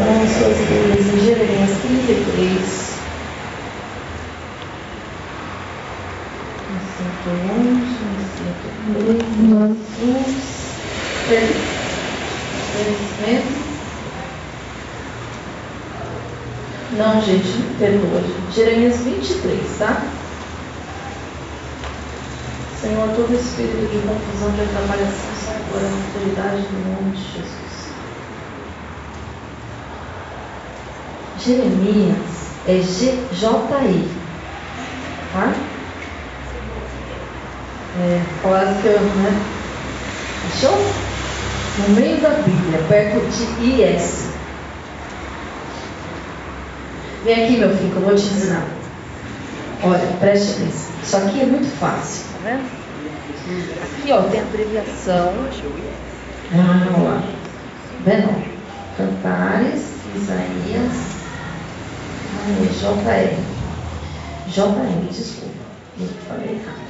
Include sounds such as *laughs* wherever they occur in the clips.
Bíblias em Jeremias 33. Me sinto longe, me sinto longe. Jesus. Mesmo? Não, gente, perdoa, gente. Jeremias 23, tá? Senhor, todo espírito de confusão, de atrapalhação, sai agora na autoridade do nome de Jesus. Jeremias é GJI. Tá? É, quase que eu, né? Achou? No meio da Bíblia, perto de IS. Vem aqui, meu filho, que eu vou te ensinar. Olha, preste atenção. Isso aqui é muito fácil, tá vendo? Aqui, ó, tem a abreviação. Ah, vamos lá. Vendo? Cantares, Isaías, JR. JR, desculpa. Eu falei errado.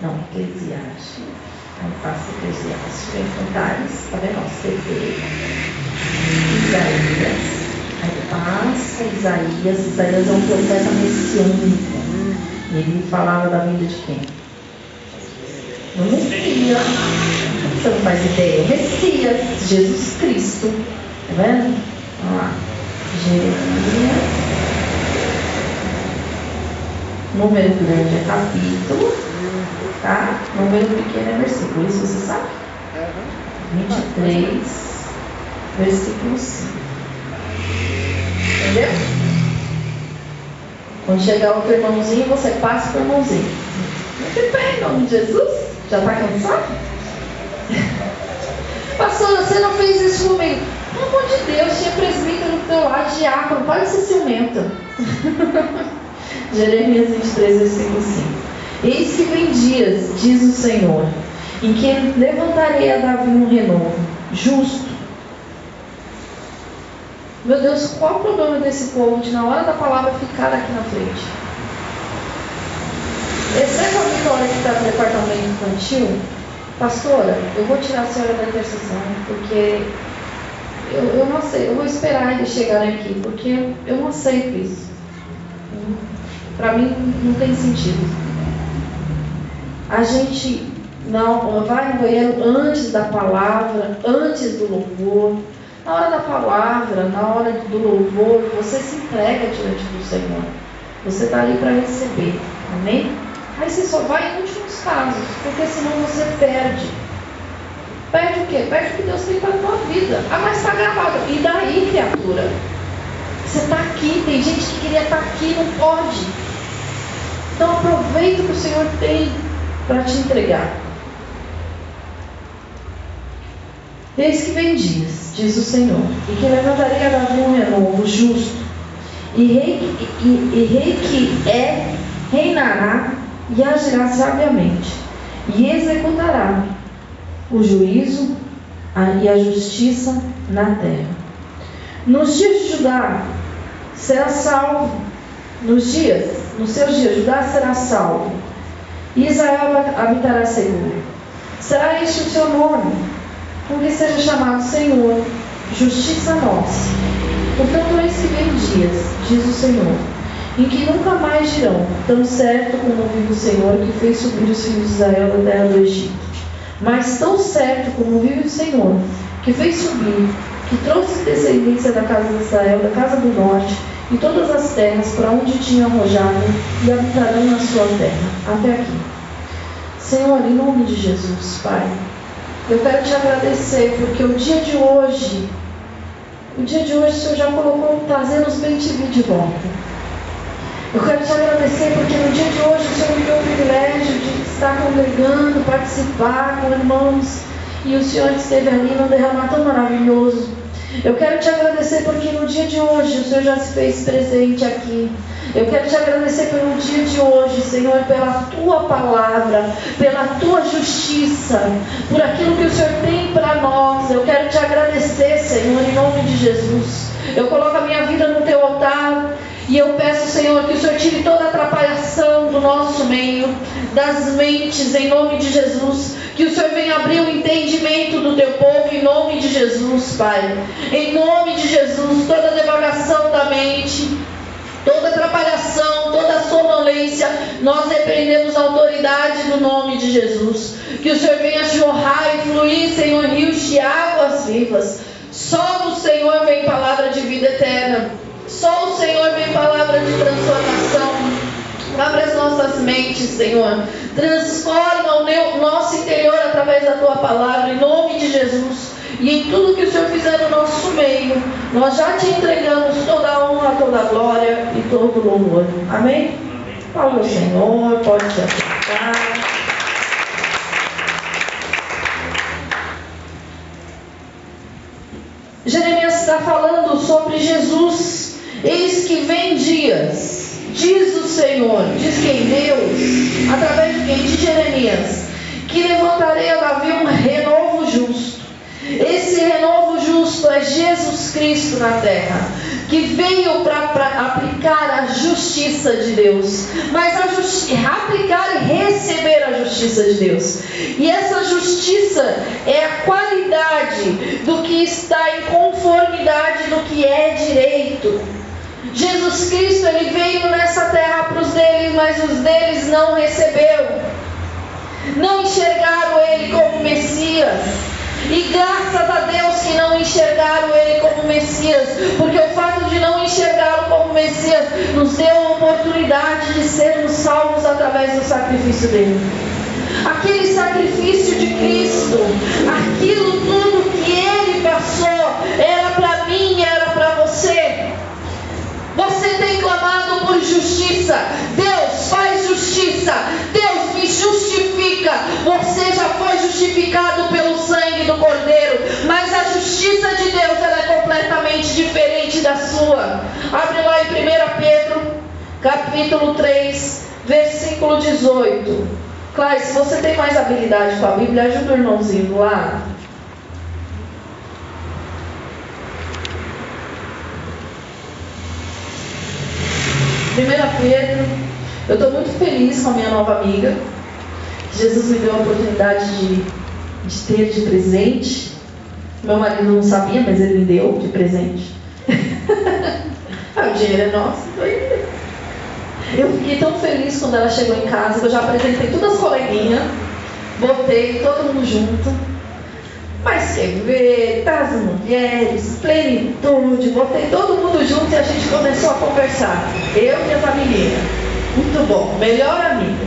Não, Eclesiastes. Aí passa Eclesiastes. Vem Cantares, tá vendo? CD. Isaías. Aí passa Isaías. Isaías é um profeta messiânico. Ele falava da vida de quem? Do Messias. Você não faz ideia. Messias, Jesus Cristo. Tá vendo? Vamos lá. Jeremias. Número grande é capítulo, tá? Número pequeno é versículo. Isso você sabe? 23, versículo 5. Entendeu? Quando chegar outro irmãozinho, você passa para o irmãozinho. Muito bem, em nome de Jesus. Já está cansado? *laughs* Pastora, você não fez isso comigo. Pelo amor de Deus, tinha presbítero do teu lado, diácono, pode ser ciumento. *laughs* Jeremias 23, versículo 5. Eis que vem dias, diz o Senhor, em que levantarei a Davi um renovo, justo. Meu Deus, qual o problema desse povo de na hora da palavra ficar aqui na frente? Exceto a Vitória que está no departamento infantil, pastora, eu vou tirar a senhora da intercessão, porque eu, eu não sei, eu vou esperar eles chegarem aqui, porque eu não aceito isso. Para mim não tem sentido. A gente não vai no banheiro antes da palavra, antes do louvor. Na hora da palavra, na hora do louvor, você se entrega diante do Senhor. Você está ali para receber. Amém? Aí você só vai em últimos casos, porque senão você perde. Perde o quê? Perde o que Deus tem para a tua vida. Ah, mas está gravado. E daí, criatura? Você está aqui, tem gente que queria estar tá aqui, não pode. Então aproveita o que o Senhor tem para te entregar. Eis que vem dias, diz o Senhor, e que levantarei a Davi um renovo justo, e rei, e, e rei que é, reinará e agirá sabiamente, e executará o juízo e a justiça na terra. Nos dias de Judá será salvo, nos dias, nos seus dias, Judá será salvo, e Israel habitará seguro. Será este o seu nome, com que seja chamado Senhor, justiça nossa. Portanto, eis que vem dias, diz o Senhor, em que nunca mais dirão, tão certo como vive o Senhor que fez subir os filhos de Israel da terra do Egito mas tão certo como vive o Senhor, que fez subir, que trouxe descendência da casa de Israel, da casa do norte, e todas as terras para onde tinha arrojado, e habitarão na sua terra. Até aqui. Senhor, em nome de Jesus, Pai, eu quero te agradecer, porque o dia de hoje, o dia de hoje o Senhor já colocou trazendo os bem de volta. Eu quero te agradecer porque no dia de hoje o Senhor me deu o privilégio de estar congregando, participar com irmãos e o Senhor esteve ali num derramar tão maravilhoso. Eu quero te agradecer porque no dia de hoje o Senhor já se fez presente aqui. Eu quero te agradecer pelo dia de hoje, Senhor, pela tua palavra, pela tua justiça, por aquilo que o Senhor tem para nós. Eu quero te agradecer, Senhor, em nome de Jesus. Eu coloco a minha vida no teu altar E eu peço, Senhor, que o Senhor tire toda a atrapalhação do nosso meio, das mentes, em nome de Jesus. Que o Senhor venha abrir o entendimento do teu povo, em nome de Jesus, Pai. Em nome de Jesus, toda devagação da mente, toda atrapalhação, toda sonolência, nós repreendemos a autoridade do nome de Jesus. Que o Senhor venha jorrar e fluir, Senhor, rios de águas vivas. Só do Senhor vem palavra de vida eterna. Só o Senhor vem palavra de transformação. Abre as nossas mentes, Senhor. Transforma o nosso interior através da tua palavra, em nome de Jesus. E em tudo que o Senhor fizer no nosso meio, nós já te entregamos toda a honra, toda a glória e todo o louvor. Amém? Fala o Senhor, pode se acertar. Jeremias está falando sobre Jesus. Que vem dias, diz o Senhor, diz quem Deus, através de quem? De Jeremias, que levantarei a Davi um renovo justo. Esse renovo justo é Jesus Cristo na terra, que veio para aplicar a justiça de Deus, mas a justi aplicar e receber a justiça de Deus. E essa justiça é a qualidade do que está em conformidade do que é direito. Jesus Cristo ele veio nessa terra para os deles, mas os deles não receberam. Não enxergaram ele como Messias. E graças a Deus que não enxergaram ele como Messias, porque o fato de não enxergá-lo como Messias nos deu a oportunidade de sermos salvos através do sacrifício dele. Aquele sacrifício de Cristo, aquilo tudo que ele passou, era para Você tem clamado por justiça. Deus faz justiça. Deus me justifica. Você já foi justificado pelo sangue do Cordeiro. Mas a justiça de Deus ela é completamente diferente da sua. Abre lá em 1 Pedro, capítulo 3, versículo 18. Claro, se você tem mais habilidade com a Bíblia, ajuda o irmãozinho lá. 1 Pedro, eu estou muito feliz com a minha nova amiga. Jesus me deu a oportunidade de, de ter de presente. Meu marido não sabia, mas ele me deu de presente. *laughs* ah, o dinheiro é nosso, então Eu fiquei tão feliz quando ela chegou em casa, que eu já apresentei todas as coleguinhas, botei todo mundo junto. Mas ver, das mulheres, plenitude, botei todo mundo junto e a gente começou a conversar. Eu e as amiguinhas. Muito bom, melhor amiga.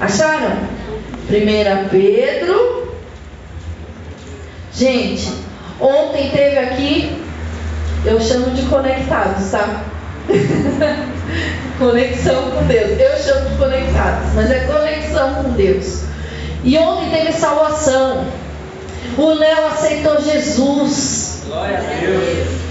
Acharam? Primeira Pedro. Gente, ontem teve aqui, eu chamo de conectados, tá? *laughs* conexão com Deus. Eu chamo de conectados, mas é conexão com Deus. E ontem teve salvação. O Léo aceitou Jesus. Glória a Deus.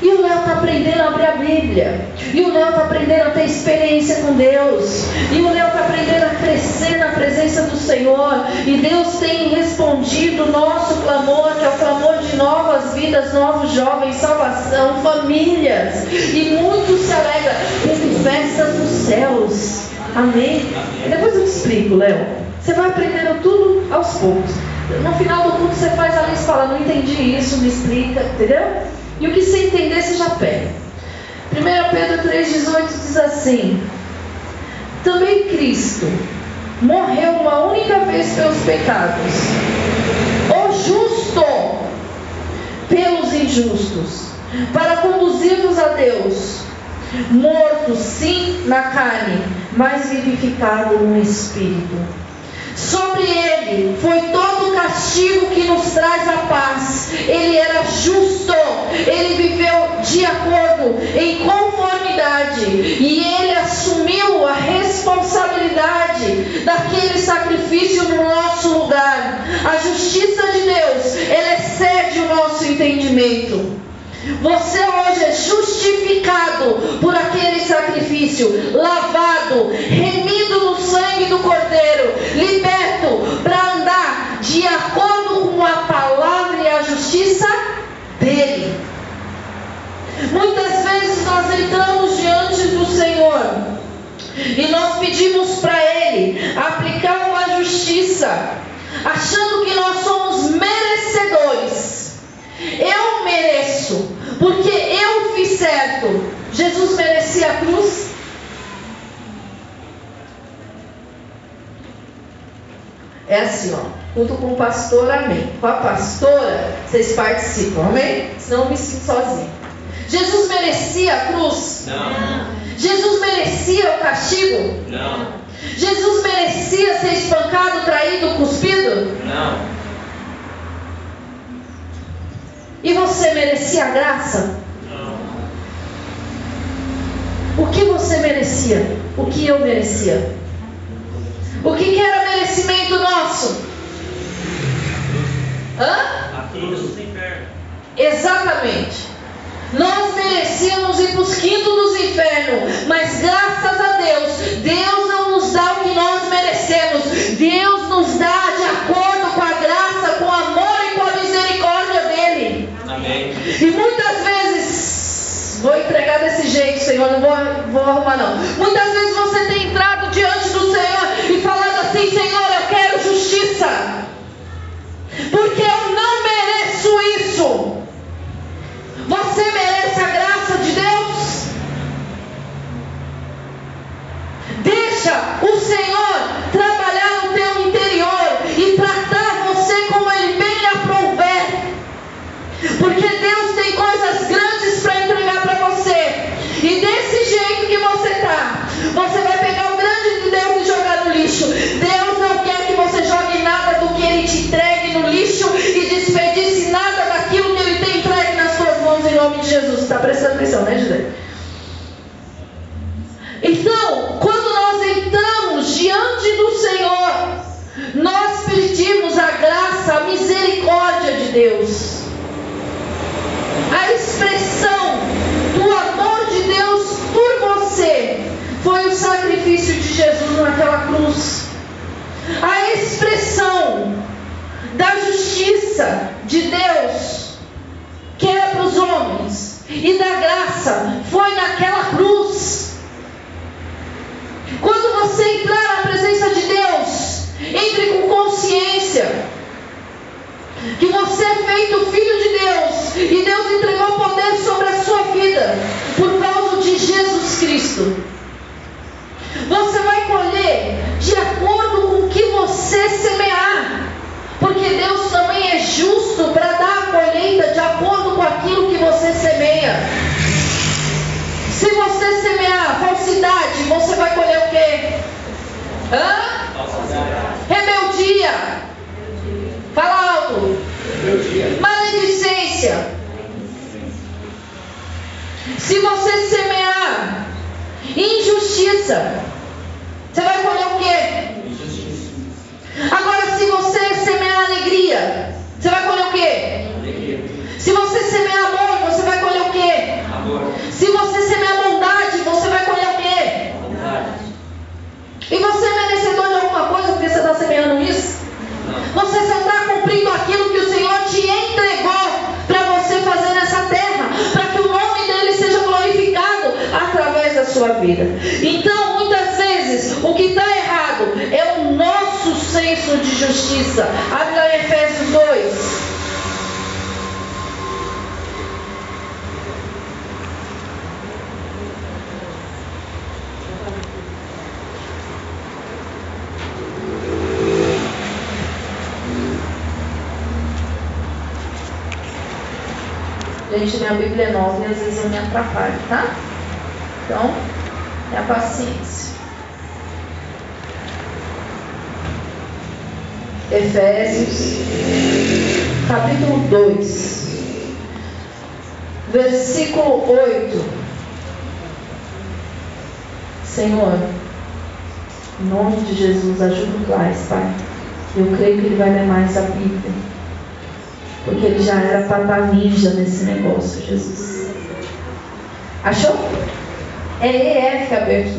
E o Léo está aprendendo a abrir a Bíblia. E o Léo está aprendendo a ter experiência com Deus. E o Léo está aprendendo a crescer na presença do Senhor. E Deus tem respondido o nosso clamor, que é o clamor de novas vidas, novos jovens, salvação, famílias. E muitos se alegram. Teve festas nos céus. Amém? Amém. Depois eu te explico, Léo. Você vai aprendendo tudo aos poucos. No final do culto você faz a lista e fala, não entendi isso, me explica, entendeu? E o que você entender, você já pega. 1 Pedro 3,18 diz assim: Também Cristo morreu uma única vez pelos pecados, o justo pelos injustos, para conduzir-nos a Deus, morto sim na carne, mas vivificado no espírito Sobre ele foi todo o castigo que nos traz a paz. Ele era justo, ele viveu de acordo, em conformidade, e ele assumiu a responsabilidade daquele sacrifício no nosso lugar. A justiça de Deus, ela excede o nosso entendimento. Você hoje é justificado por aquele sacrifício, lavado, remido para Ele, aplicar uma justiça, achando que nós somos merecedores. Eu mereço, porque eu fiz certo. Jesus merecia a cruz? É assim, ó. Junto com o pastor, amém. Com a pastora, vocês participam, amém? Senão eu me sinto sozinho. Jesus merecia a cruz? Não. Jesus merecia o castigo? Não. Jesus merecia ser espancado, traído, cuspido? Não. E você merecia a graça? Não. O que você merecia? O que eu merecia? O que, que era merecimento nosso? Hã? A cruz do inferno. Exatamente. Nós merecíamos ir para os quintos dos infernos, mas graças a Deus, Deus não nos dá o que nós merecemos. Deus nos dá de acordo com a graça, com o amor e com a misericórdia dele. Amém. E muitas vezes, vou entregar desse jeito, Senhor, não vou, vou arrumar não. Muitas vezes você tem entrado diante do Senhor e falado assim, Senhor, eu quero justiça. Porque eu não mereço isso. Você merece a graça de Deus? Deixa o Senhor trabalhar no teu interior e tratar você como Ele bem aprouver. Porque Deus tem coisas grandes para entregar para você. E desse jeito que você está, você vai pegar o grande de Deus e jogar no lixo. Deus não quer que você jogue nada do que Ele te entregue no lixo e desperdice nada daquilo que Ele tem entregue nas suas mãos em nome de Jesus. Está prestando atenção, né, José? Então, quando nós entramos diante do Senhor, nós pedimos a graça, a misericórdia de Deus. A expressão do amor de Deus por você foi o sacrifício de Jesus naquela cruz. A expressão da justiça de Deus, que era para os homens, e da graça, foi naquela cruz. Quando você entrar na presença de Deus, entre com consciência que você é feito filho de Deus e Deus entregou poder sobre a sua vida por causa de Jesus Cristo. Você vai colher de acordo com o que você semear, porque Deus também é justo para dar a colheita de acordo com aquilo que você semeia. Semear falsidade, você vai colher o quê? Hã? Rebeldia. Fala alto. Maledicência. Se você semear injustiça, você vai colher o quê? Agora, se você semear alegria, você vai colher o quê? Se você semear amor, você vai colher o quê? Amor. Se você semear bondade, você vai colher o quê? Bondade. E você é merecedor de alguma coisa porque você está semeando isso? Não. Você só está cumprindo aquilo que o Senhor te entregou para você fazer nessa terra, para que o nome dele seja glorificado através da sua vida. Então, muitas vezes, o que está errado é o nosso senso de justiça. Abre lá em Efésios 2. Gente, minha Bíblia é nova e às vezes eu me atrapalho, tá? Então, tenha paciência. Efésios, capítulo 2, versículo 8. Senhor, em nome de Jesus, ajuda o Claes, Pai. Eu creio que ele vai ler mais a Bíblia. Ele já era estar ninja nesse negócio, Jesus. Achou? É EF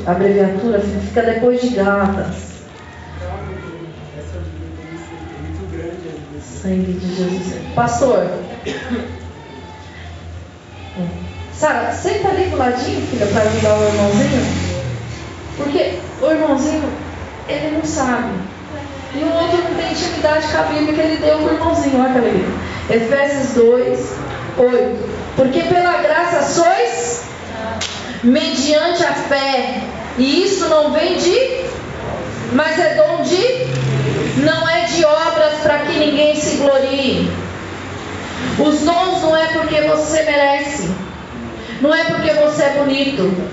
a abreviatura, fica depois de Gálatas. Sangue de Jesus. Pastor. Sara, senta ali do ladinho, filha, para ajudar o irmãozinho. Porque o irmãozinho, ele não sabe. e o outro não tem intimidade com a Bíblia que ele deu para o irmãozinho. Olha que alegria. Efésios 2, 8. Porque pela graça sois mediante a fé. E isso não vem de, mas é dom de, não é de obras para que ninguém se glorie. Os dons não é porque você merece, não é porque você é bonito.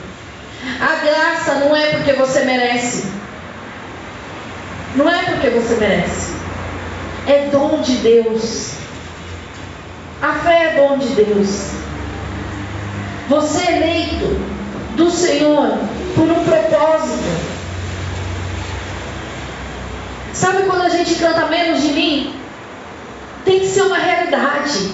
A graça não é porque você merece, não é porque você merece, é dom de Deus. A fé é dom de Deus. Você é eleito do Senhor por um propósito. Sabe quando a gente canta menos de mim? Tem que ser uma realidade.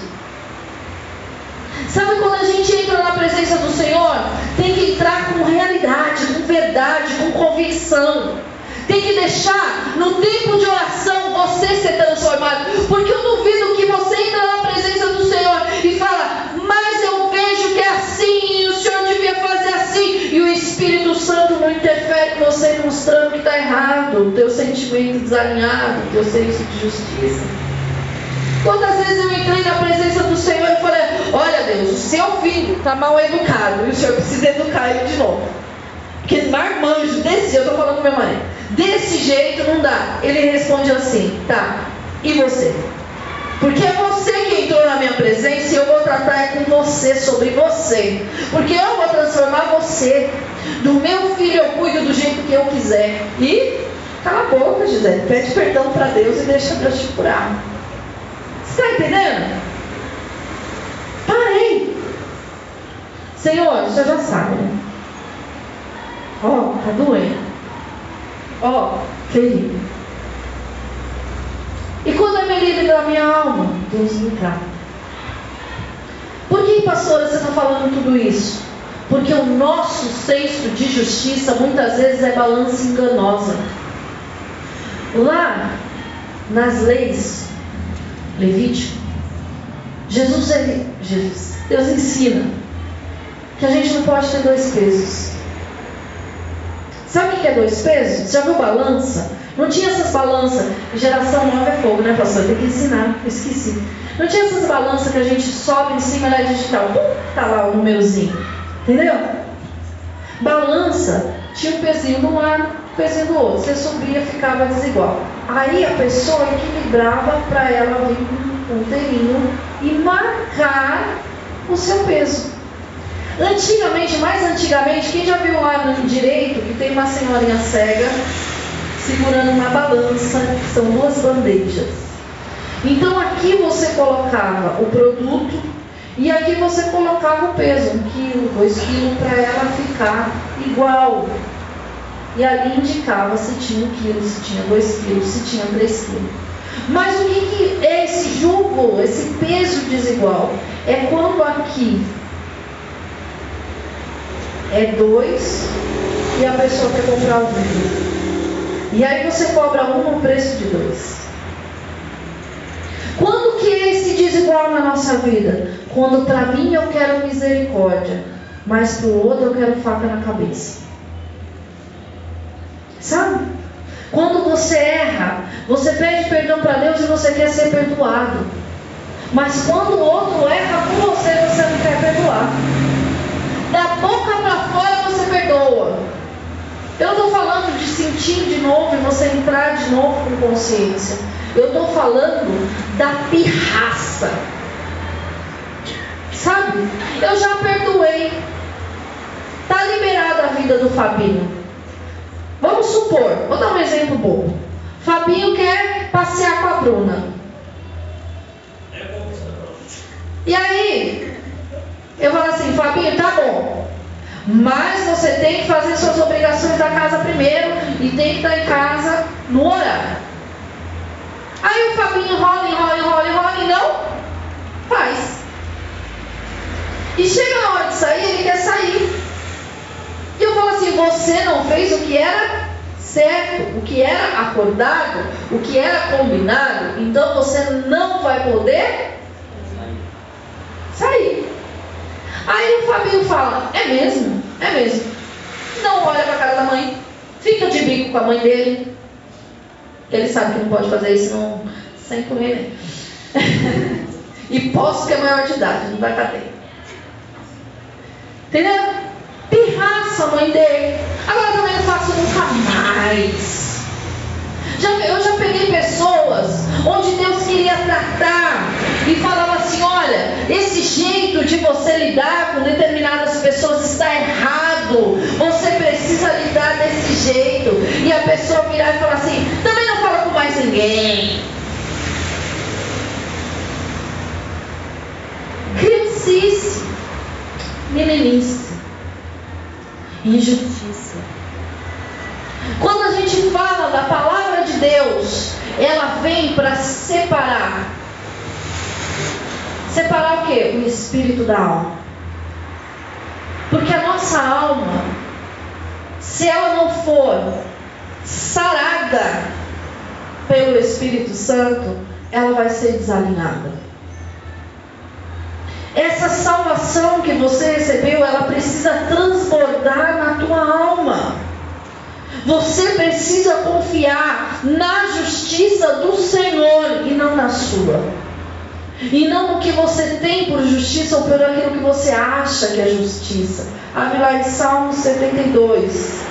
Sabe quando a gente entra na presença do Senhor? Tem que entrar com realidade, com verdade, com convicção. Tem que deixar no tempo de oração você ser transformado. Porque eu duvido que você entra na Senhor e fala, mas eu vejo que é assim, e o Senhor devia fazer assim, e o Espírito Santo não interfere você mostrando que está errado, o teu sentimento desalinhado, o teu senso de justiça. Quantas vezes eu entrei na presença do Senhor e falei, olha Deus, o seu filho está mal educado, e o Senhor precisa educar ele de novo. Porque marmanjo, desse, eu estou falando com meu marido, desse jeito não dá. Ele responde assim, tá, e você? Porque é você que entrou na minha presença e eu vou tratar é com você, sobre você. Porque eu vou transformar você. Do meu filho eu cuido do jeito que eu quiser. E cala a boca, Gisele. Pede perdão para Deus e deixa Deus te curar. Você está entendendo? Parei. Senhor, você já sabe, né? Ó, oh, tá doendo. Ó, oh, ferido. E quando é me da minha alma, Deus me trata. Por que, pastora, você está falando tudo isso? Porque o nosso senso de justiça muitas vezes é balança enganosa. Lá nas leis, Levítico, Jesus, ele, Jesus, Deus ensina que a gente não pode ter dois pesos. Sabe o que é dois pesos? Já viu balança? Não tinha essas balanças. Geração nova é fogo, né, pastor? Tem que ensinar. Esqueci. Não tinha essas balanças que a gente sobe em cima da digital. Pum, tá lá o númerozinho. Entendeu? Balança tinha um pezinho de um lado, um pezinho do outro. Você subia, ficava desigual. Aí a pessoa equilibrava para ela vir com um ponteiro e marcar o seu peso. Antigamente, mais antigamente, quem já viu lá no direito que tem uma senhorinha cega segurando uma balança, são duas bandejas. Então aqui você colocava o produto e aqui você colocava o peso, um quilo, dois quilos, para ela ficar igual. E ali indicava se tinha um quilo, se tinha dois quilos, se tinha três quilos. Mas o que, que é esse jugo, esse peso desigual? É quando aqui é dois e a pessoa quer comprar um. E aí você cobra um no preço de dois. Quando que é esse desigual na nossa vida? Quando para mim eu quero misericórdia, mas para o outro eu quero faca na cabeça. Sabe? Quando você erra, você pede perdão para Deus e você quer ser perdoado. Mas quando o outro erra com você, você não quer perdoar. Da boca para fora você perdoa. Eu estou falando de sentir de novo e você entrar de novo com consciência. Eu estou falando da pirraça. Sabe? Eu já perdoei. Está liberada a vida do Fabinho. Vamos supor, vou dar um exemplo bom. Fabinho quer passear com a Bruna. E aí, eu falo assim, Fabinho, tá bom. Mas você tem que fazer suas obrigações da casa primeiro e tem que estar em casa no horário. Aí o Fabinho rola, enrola, enrola, enrola e não faz. E chega na hora de sair, ele quer sair. E eu falo assim: você não fez o que era certo, o que era acordado, o que era combinado, então você não vai poder sair. Aí o Fabinho fala: É mesmo? É mesmo. Não olha para a cara da mãe, fica de bico com a mãe dele. Ele sabe que não pode fazer isso não, sem correr. *laughs* e posso que é maior de idade, não vai cadeia. Entendeu? Pirraça a mãe dele. Agora também não faço nunca mais. Já, eu já peguei pessoas onde Deus queria tratar e falava assim: olha, esse jeito de você lidar com determinadas pessoas está errado. Você precisa lidar desse jeito. E a pessoa virar e falar assim: também não fala com mais ninguém. Criancice, meninice, injustiça. Quando a gente fala da palavra de Deus, ela vem para separar. Separar o que? O espírito da alma. Porque a nossa alma, se ela não for sarada pelo Espírito Santo, ela vai ser desalinhada. Essa salvação que você recebeu, ela precisa transbordar na tua alma. Você precisa confiar na justiça do Senhor e não na sua. E não no que você tem por justiça ou por aquilo que você acha que é justiça. Abre lá em Salmo 72.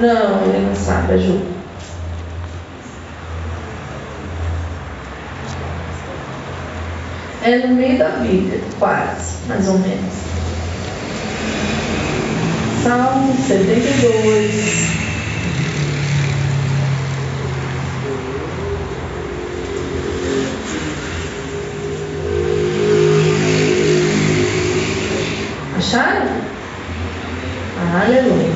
Não, ele não sabe, ajuda. É no meio da Bíblia, quase, mais ou menos. Salmo 72. Acharam? Aleluia.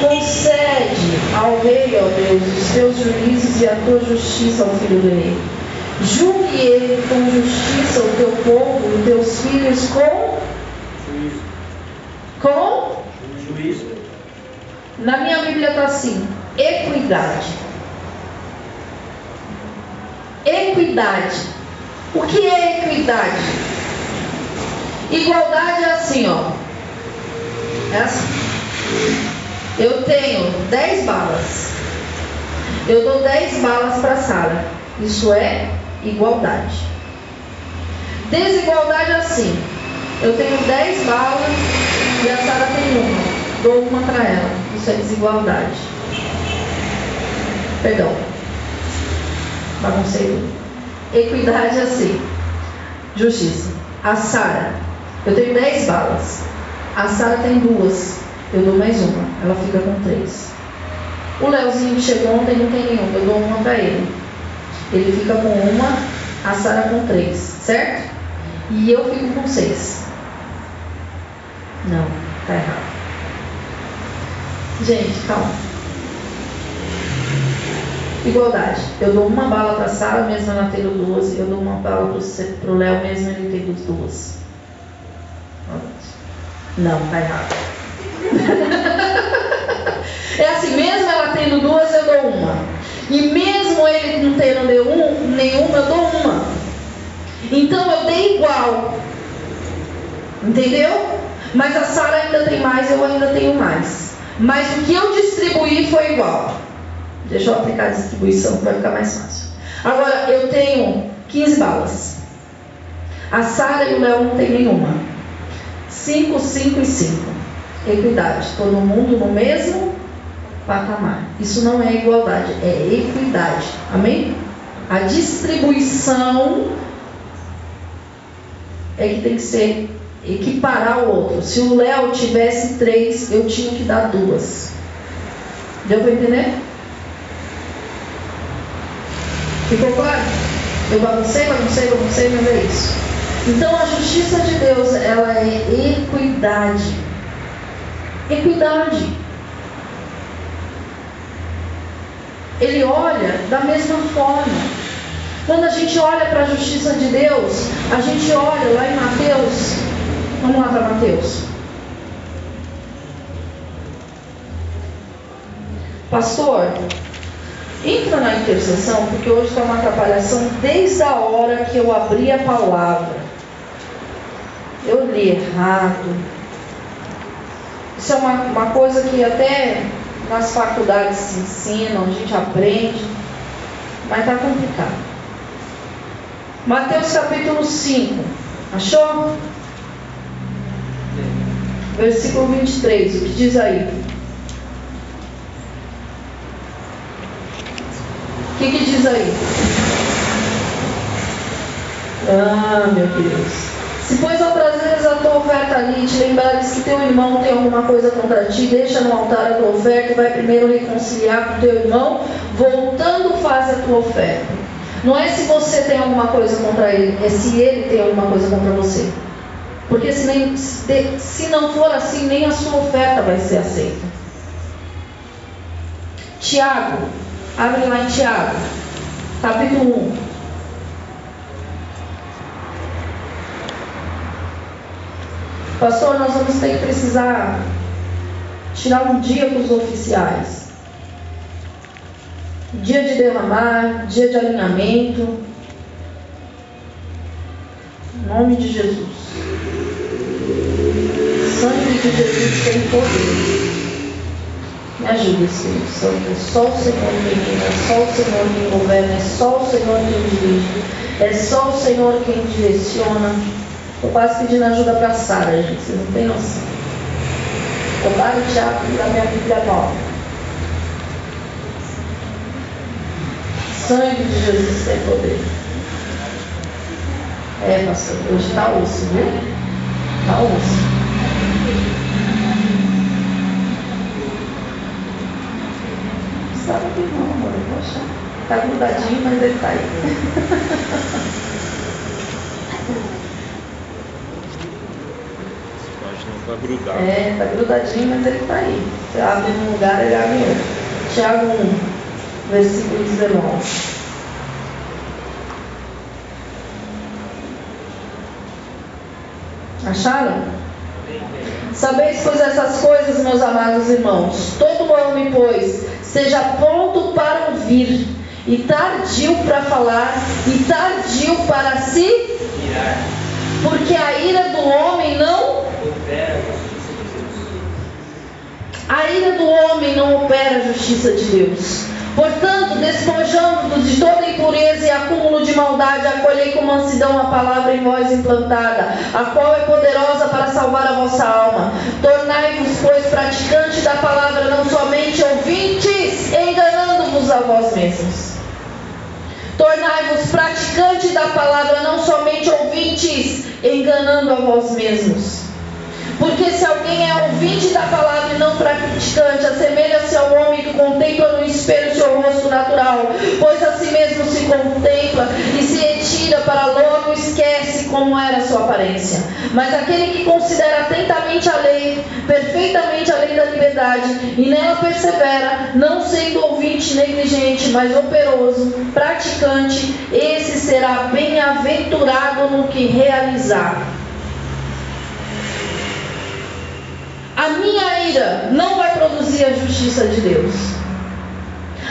Concede ao rei, ó Deus, os teus juízos e a tua justiça ao filho do rei. Julgue ele com justiça o teu povo e teus filhos com com juízo. Na minha Bíblia está assim: equidade. Equidade. O que é equidade? Igualdade é assim, ó. É assim. Eu tenho 10 balas. Eu dou 10 balas para a Sara. Isso é igualdade. Desigualdade é assim. Eu tenho 10 balas e a Sara tem uma dou uma para ela. Isso é desigualdade. Perdão. Baguncei. Equidade é assim. Justiça. A Sara, eu tenho 10 balas. A Sara tem duas. Eu dou mais uma. Ela fica com três. O Leozinho que chegou ontem não tem nenhuma. Eu dou uma para ele. Ele fica com uma, a Sara com três. Certo? E eu fico com seis. Não, tá errado. Gente, calma. Igualdade. Eu dou uma bala para a Sara, mesmo ela tendo duas. Eu dou uma bala para o Léo, mesmo ele tendo duas. Não, tá errado. *laughs* é assim, mesmo ela tendo duas, eu dou uma. E mesmo ele não tendo nenhum, nenhuma, eu dou uma. Então eu dei igual. Entendeu? Mas a Sara ainda tem mais, eu ainda tenho mais. Mas o que eu distribuí foi igual. Deixa eu aplicar a distribuição que vai ficar mais fácil. Agora, eu tenho 15 balas. A Sara e o Léo não tem nenhuma. 5, 5 e 5. Equidade. Todo mundo no mesmo patamar. Isso não é igualdade, é equidade. Amém? A distribuição é que tem que ser equiparar o outro. Se o Léo tivesse três, eu tinha que dar duas. Deu para entender? Ficou claro? Eu baguncei, baguncei, baguncei, mas é isso. Então a justiça de Deus, ela é equidade. Equidade. Ele olha da mesma forma. Quando a gente olha para a justiça de Deus, a gente olha lá em Mateus Vamos lá para Mateus. Pastor, entra na intercessão, porque hoje está uma atrapalhação desde a hora que eu abri a palavra. Eu li errado. Isso é uma, uma coisa que até nas faculdades se ensinam, a gente aprende, mas está complicado. Mateus capítulo 5, achou? Versículo 23, o que diz aí? O que, que diz aí? Ah, meu Deus. Se pois outras vezes a tua oferta ali te lembrares que teu irmão tem alguma coisa contra ti, deixa no altar a tua oferta e vai primeiro reconciliar com teu irmão, voltando faz a tua oferta. Não é se você tem alguma coisa contra ele, é se ele tem alguma coisa contra você. Porque se, nem, se não for assim, nem a sua oferta vai ser aceita. Tiago, abre lá em Tiago, capítulo 1. Pastor, nós vamos ter que precisar tirar um dia para os oficiais. Dia de derramar, dia de alinhamento. Em nome de Jesus. Sangue de Jesus tem poder. Me ajude, Espírito Santo. É só o Senhor quem reina, é só o Senhor quem governa, é só o Senhor quem dirige, é só o Senhor quem direciona. Estou quase pedindo ajuda para Sara, gente. Vocês não têm noção. Lá no teatro da minha Bíblia nova. Sangue de Jesus tem poder. É, pastor, hoje está osso, viu? Está osso. Sabe que não, amor, achar. Está grudadinho, mas ele está aí. *laughs* Está grudado. É, está grudadinho, mas ele está aí. Você abre num lugar, ele abre em outro. Tiago 1, versículo 19. Acharam? Sabeis, pois, essas coisas, meus amados irmãos. Todo homem, pois, seja pronto para ouvir, e tardio para falar, e tardio para se porque a ira do homem não a ira do homem não opera a justiça de Deus. Portanto, despojando-vos de toda impureza e acúmulo de maldade, acolhei com mansidão a palavra em vós implantada, a qual é poderosa para salvar a vossa alma. Tornai-vos, pois, praticantes da palavra, não somente ouvintes, enganando-vos a vós mesmos. Tornai-vos praticantes da palavra, não somente ouvintes, enganando a vós mesmos. Porque se alguém é ouvinte da palavra e não praticante, assemelha-se ao homem que contempla no espelho seu rosto natural, pois a si mesmo se contempla e se retira para logo esquece como era sua aparência. Mas aquele que considera atentamente a lei, perfeitamente a lei da liberdade, e nela persevera, não sendo ouvinte negligente, mas operoso, praticante, esse será bem-aventurado no que realizar. A minha ira não vai produzir a justiça de Deus.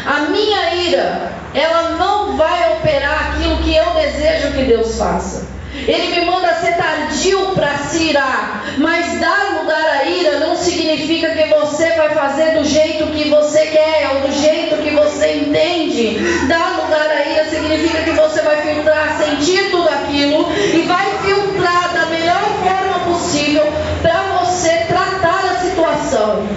A minha ira, ela não vai operar aquilo que eu desejo que Deus faça. Ele me manda ser tardio para se irar, mas dar lugar à ira não significa que você vai fazer do jeito que você quer ou do jeito que você entende. Dar lugar à ira significa que você vai filtrar, sentir tudo aquilo e vai filtrar da melhor forma possível para você tratar a situação.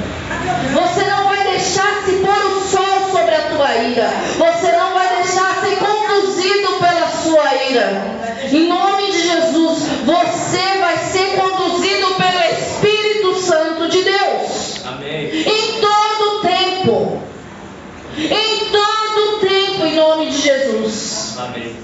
Você não vai deixar se pôr o sol sobre a tua ira. Você não vai deixar ser conduzido pela sua ira. Em nome de Jesus, você vai ser conduzido pelo Espírito Santo de Deus. Amém. Em todo tempo. Em todo tempo, em nome de Jesus. Amém.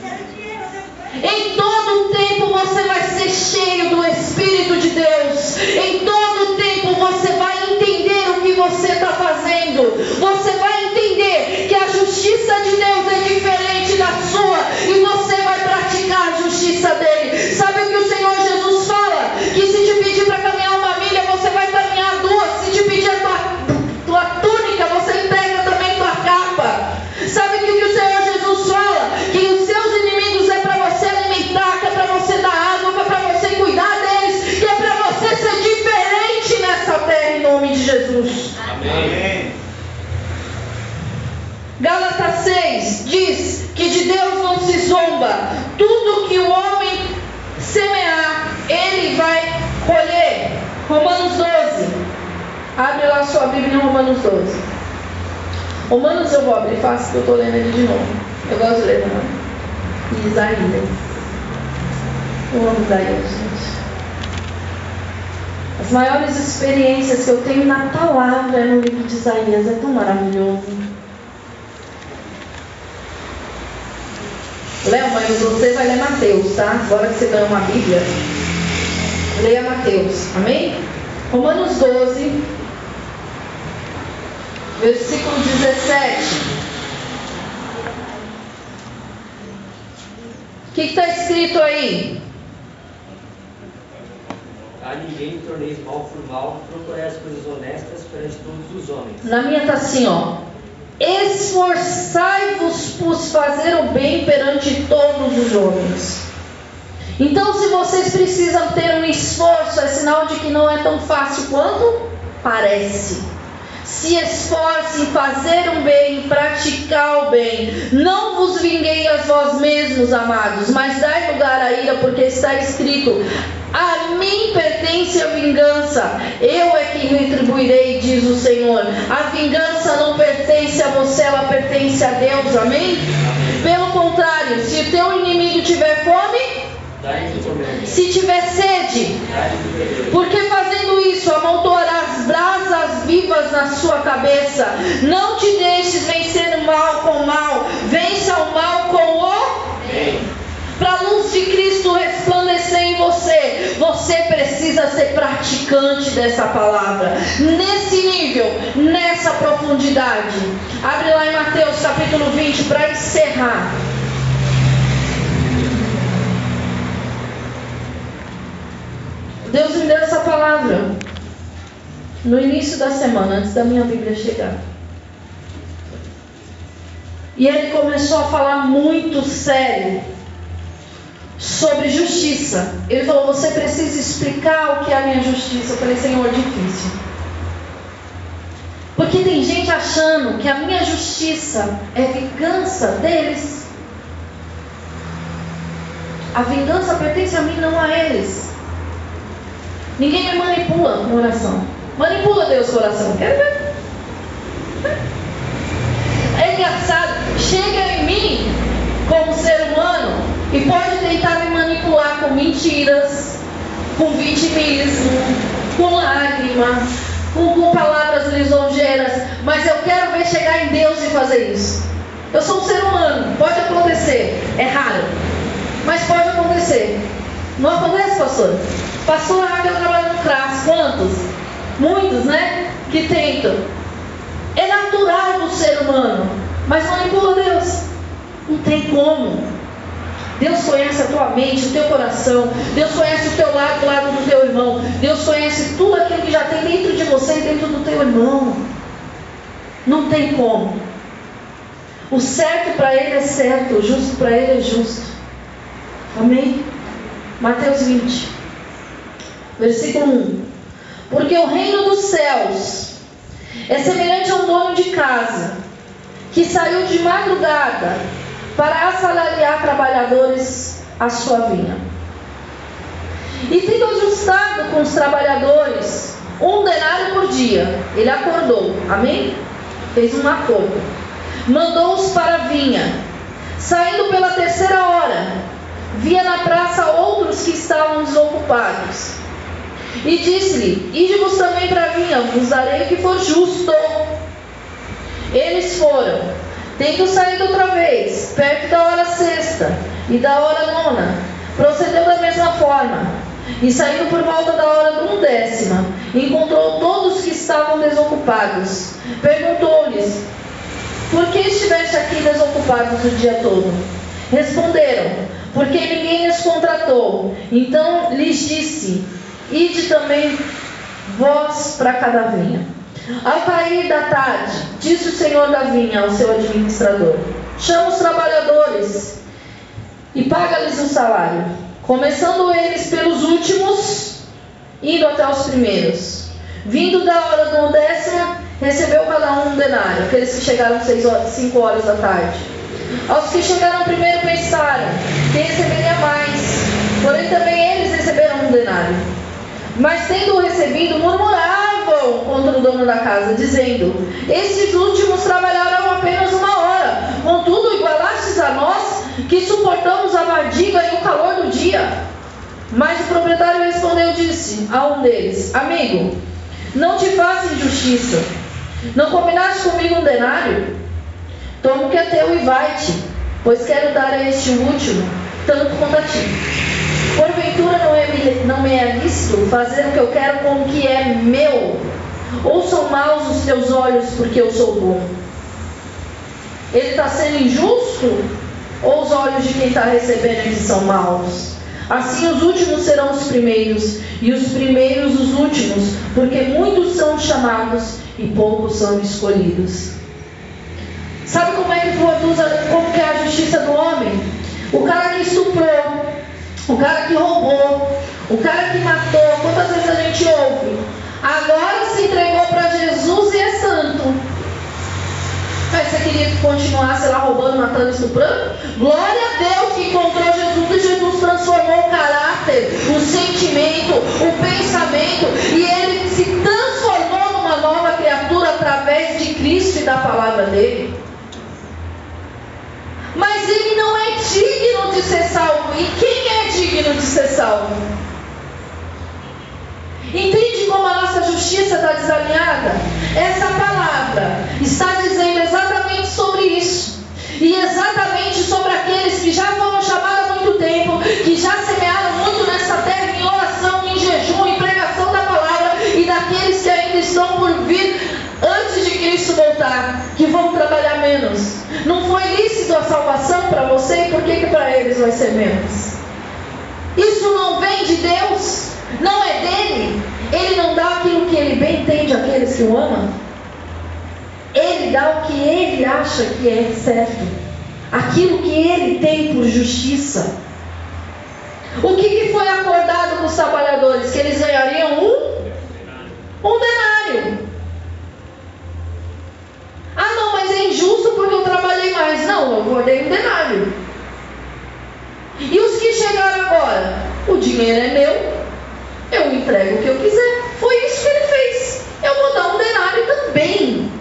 Em todo tempo você vai ser cheio do Espírito de Deus. Em todo tempo você vai entender o que você está fazendo. Você vai entender que a justiça de Deus é diferente da sua e você vai praticar a justiça dele. Sabe o que o Senhor Jesus fala? Que se te pedir para caminhar uma milha, você vai caminhar duas. Se te pedir a tua, tua túnica, você pega também tua capa. Sabe o que o Senhor Jesus fala? Que os seus inimigos é para você alimentar, que é para você dar água, que é para você cuidar deles. bomba. Tudo que o homem semear, ele vai colher. Romanos 12. Abre lá sua Bíblia em Romanos 12. Romanos eu vou abrir fácil que eu estou lendo ele de novo. Eu gosto de ler, não é? E Isaías. Eu amo Isaías, gente. As maiores experiências que eu tenho na palavra é no livro de Isaías. É tão maravilhoso. Léo, mas você vai ler Mateus, tá? Agora que você ganhou uma Bíblia, leia Mateus. Amém? Romanos 12, versículo 17. O que está escrito aí? A ninguém torneis mal por mal, procurai as coisas honestas perante todos os homens. Na minha está assim, ó. Esforçai-vos por fazer o bem perante todos os homens. Então, se vocês precisam ter um esforço, é sinal de que não é tão fácil quanto parece. Se esforce em fazer um bem, em praticar o bem. Não vos vinguei a vós mesmos, amados, mas dai lugar à ira, porque está escrito: A mim pertence a vingança, eu é que retribuirei, diz o Senhor. A vingança não pertence a você, ela pertence a Deus, amém? Pelo contrário, se teu inimigo tiver fome, se tiver sede, porque fazendo isso amontoarás brasas vivas na sua cabeça. Não te deixes vencer o mal com o mal, vença o mal com o para a luz de Cristo resplandecer em você, você precisa ser praticante dessa palavra, nesse nível, nessa profundidade. Abre lá em Mateus capítulo 20 para encerrar. Deus me deu essa palavra no início da semana, antes da minha Bíblia chegar. E ele começou a falar muito sério sobre justiça. Ele falou: Você precisa explicar o que é a minha justiça. Eu falei: Senhor, difícil. Porque tem gente achando que a minha justiça é vingança deles. A vingança pertence a mim, não a eles. Ninguém me manipula com oração. Manipula Deus com oração. Quer ver? É engraçado. Chega em mim, como ser humano, e pode tentar me manipular com mentiras, com vitimismo, com lágrima, com, com palavras lisonjeiras. Mas eu quero ver chegar em Deus e fazer isso. Eu sou um ser humano. Pode acontecer. É raro. Mas pode acontecer. Não acontece, pastor? Pastor Raquel trabalha no CRAS. Quantos? Muitos, né? Que tentam. É natural do ser humano. Mas manipula Deus. Não tem como. Deus conhece a tua mente, o teu coração. Deus conhece o teu lado, o lado do teu irmão. Deus conhece tudo aquilo que já tem dentro de você e dentro do teu irmão. Não tem como. O certo para ele é certo, o justo para ele é justo. Amém? Mateus 20, versículo 1. Porque o reino dos céus é semelhante a um dono de casa que saiu de madrugada para assalariar trabalhadores à sua vinha. E tendo ajustado com os trabalhadores um denário por dia, ele acordou, amém? Fez um acordo. Mandou-os para a vinha. Saindo pela terceira hora, via na praça outros que estavam desocupados. E disse-lhe: Ide-vos também para vinha, vos darei o que for justo. Eles foram, tendo saído outra vez, perto da hora sexta e da hora nona, procedeu da mesma forma. E saindo por volta da hora undécima, encontrou todos que estavam desocupados. Perguntou-lhes: Por que estiveste aqui desocupados o dia todo? Responderam: Porque ninguém lhes contratou. Então lhes disse: Ide também vós para cada vinha. Ao cair da tarde, disse o senhor da vinha ao seu administrador: Chama os trabalhadores e paga-lhes o salário, começando eles pelos últimos, indo até os primeiros. Vindo da hora do décima, recebeu cada um um denário, aqueles que chegaram horas, cinco horas da tarde. Aos que chegaram primeiro pensaram que receberia mais, porém também eles receberam um denário. Mas tendo recebido, murmuravam contra o dono da casa, dizendo: Estes últimos trabalharam apenas uma hora, contudo igualastes a nós, que suportamos a fadiga e o calor do dia. Mas o proprietário respondeu disse a um deles: Amigo, não te faça injustiça. Não combinaste comigo um denário? Toma o que é teu e vai-te, pois quero dar a este último, tanto quanto a ti. Porventura não, é, não me é lícito fazer o que eu quero com o que é meu? Ou são maus os teus olhos porque eu sou bom? Ele está sendo injusto? Ou os olhos de quem está recebendo são maus? Assim os últimos serão os primeiros, e os primeiros os últimos, porque muitos são chamados e poucos são escolhidos. Sabe como é que produz a, como que é a justiça do homem? O cara que estuprou, o cara que roubou, o cara que matou, quantas vezes a gente ouve? Agora se entregou para Jesus e é santo. Mas você queria que continuasse lá roubando, matando, estuprando? Glória a Deus que encontrou Jesus e Jesus transformou o caráter, o sentimento, o pensamento e ele se transformou numa nova criatura através de Cristo e da palavra dele. Mas ele não é digno de ser salvo. E quem é digno de ser salvo? Entende como a nossa justiça está desalinhada? Essa palavra está dizendo exatamente sobre isso. E exatamente sobre aqueles que já foram chamados há muito tempo, que já semearam muito nessa terra em oração, em jejum, em pregação da palavra, e daqueles que ainda estão por vir antes de Voltar, que vão trabalhar menos. Não foi lícito a salvação para você, e por que, que para eles vai ser menos? Isso não vem de Deus, não é dele. Ele não dá aquilo que ele bem entende àqueles que o amam. Ele dá o que ele acha que é certo, aquilo que ele tem por justiça. O que, que foi acordado com os trabalhadores? Que eles ganhariam um, um denário. Ah, não, injusto porque eu trabalhei mais. Não, eu acordei um denário. E os que chegaram agora? O dinheiro é meu, eu entrego o que eu quiser. Foi isso que ele fez. Eu vou dar um denário também.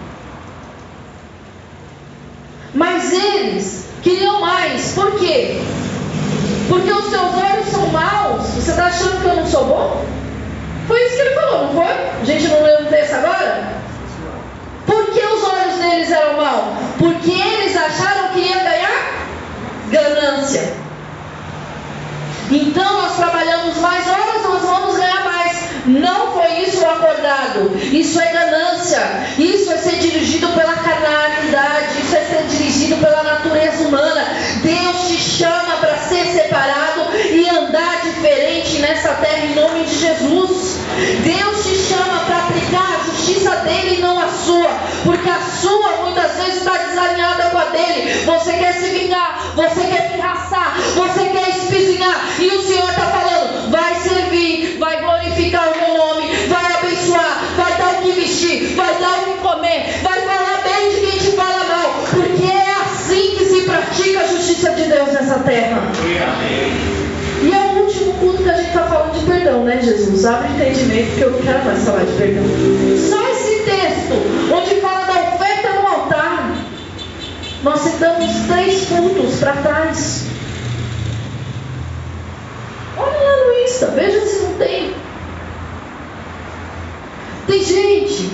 Mas eles queriam mais. Por quê? Porque os seus olhos são maus. Você está achando que eu não sou bom? Foi isso que ele falou, não foi? A gente não leu o texto agora? Por que os olhos deles eram maus? Porque eles acharam que ia ganhar ganância. Então nós trabalhamos mais horas, nós vamos ganhar mais. Não foi isso o acordado. Isso é ganância. Isso é ser dirigido pela carnalidade. Isso é ser dirigido pela natureza humana. Deus te chama para ser separado e andar diferente nessa terra em nome de Jesus. Deus te chama para aplicar a justiça dele e não a sua. Porque a sua muitas vezes está desalinhada com a dele. Você quer se vingar, você quer pirraçar, você quer espizinhar. E o Senhor está falando: vai servir, vai glorificar o meu nome, vai abençoar, vai dar o que vestir, vai dar o que comer, vai falar bem de quem te fala mal. Porque é assim que se pratica a justiça de Deus nessa terra. E é o último culto que a gente está falando de perdão, né, Jesus? Abre entendimento, porque eu não quero mais falar de perdão. Só esse texto, onde fala da oferta no altar, nós citamos três cultos para trás. Olha lá no Insta, veja se não tem. Tem gente.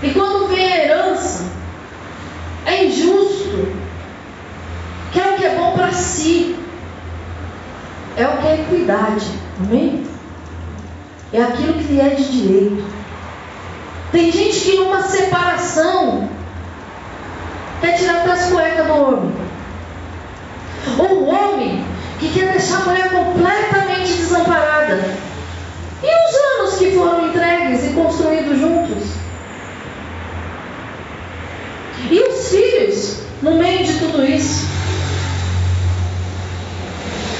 E quando vem a herança, é injusto. Quer o que é bom para si. É o que é equidade. Amém? É aquilo que lhe é de direito. Tem gente que numa separação quer tirar até as cuecas do homem. Ou o homem que quer deixar a mulher completamente desamparada. E os anos que foram entregues e construídos juntos? E os filhos no meio de tudo isso?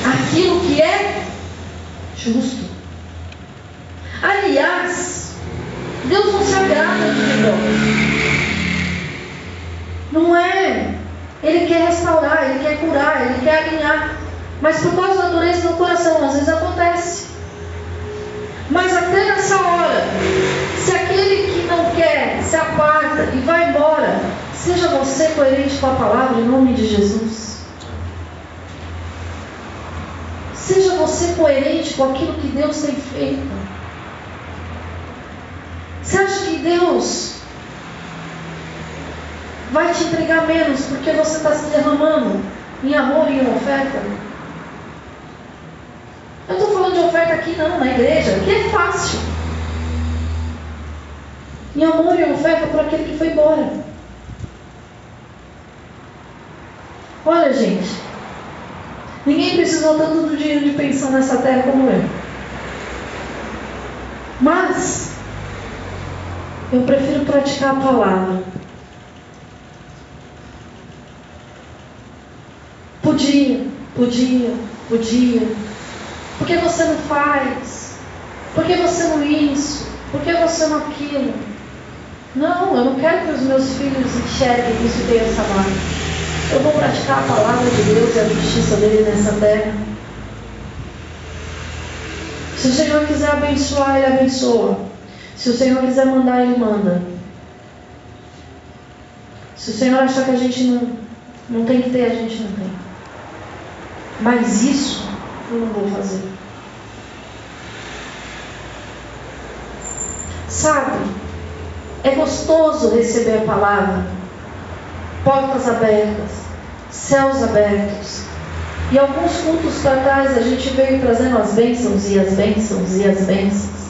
Aquilo que é justo. Aliás, Deus não se agrada de negócio. Não é. Ele quer restaurar, Ele quer curar, Ele quer alinhar. Mas por causa da dureza do coração, às vezes acontece. Mas até nessa hora, se aquele que não quer se aparta e vai embora, seja você coerente com a palavra em nome de Jesus. Seja você coerente com aquilo que Deus tem feito. Você acha que Deus vai te entregar menos porque você está se derramando em amor e em oferta? Eu estou falando de oferta aqui não, na igreja, que é fácil. Em amor e oferta por aquele que foi embora. Olha, gente, ninguém precisou tanto do dinheiro de pensão nessa terra como eu. Mas, eu prefiro praticar a palavra. Podia, podia, podia. Por que você não faz? Por que você não isso? Por que você não aquilo? Não, eu não quero que os meus filhos enxerguem isso tem essa marca. Eu vou praticar a palavra de Deus e a justiça dele nessa terra. Se o Senhor quiser abençoar, Ele abençoa. Se o Senhor quiser mandar, Ele manda. Se o Senhor achar que a gente não, não tem que ter, a gente não tem. Mas isso eu não vou fazer. Sabe, é gostoso receber a palavra, portas abertas, céus abertos. E alguns cultos para trás a gente veio trazendo as bênçãos e as bênçãos e as bênçãos.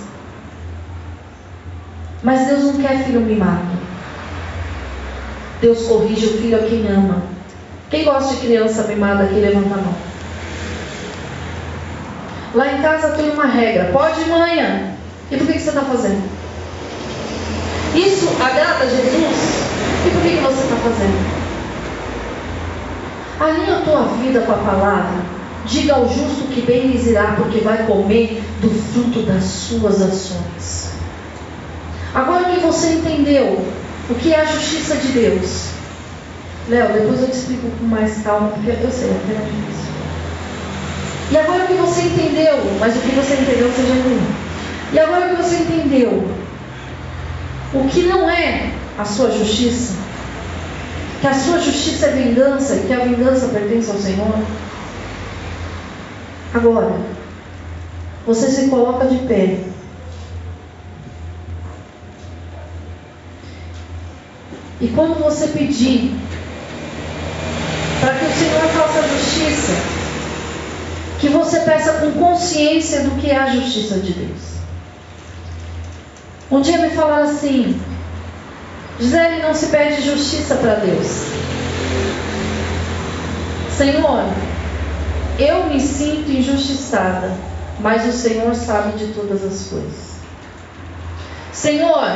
Mas Deus não quer filho mimado. Deus corrige o filho a quem ama. Quem gosta de criança mimada aqui, levanta a mão. Lá em casa tem uma regra. Pode, manhã. E por que, você está fazendo? Isso agrada Jesus? E por que, que você está fazendo? Alinha a tua vida com a palavra. Diga ao justo que bem lhes irá, porque vai comer do fruto das suas ações. Agora que você entendeu o que é a justiça de Deus, Léo, depois eu te explico com mais calma, porque eu sei, é difícil. E agora que você entendeu, mas o que você entendeu seja ruim. E agora que você entendeu o que não é a sua justiça, que a sua justiça é vingança e que a vingança pertence ao Senhor. Agora, você se coloca de pé. E quando você pedir para que o Senhor faça justiça, que você peça com consciência do que é a justiça de Deus. Um dia me falaram assim: Gisele, não se pede justiça para Deus. Senhor, eu me sinto injustiçada, mas o Senhor sabe de todas as coisas. Senhor,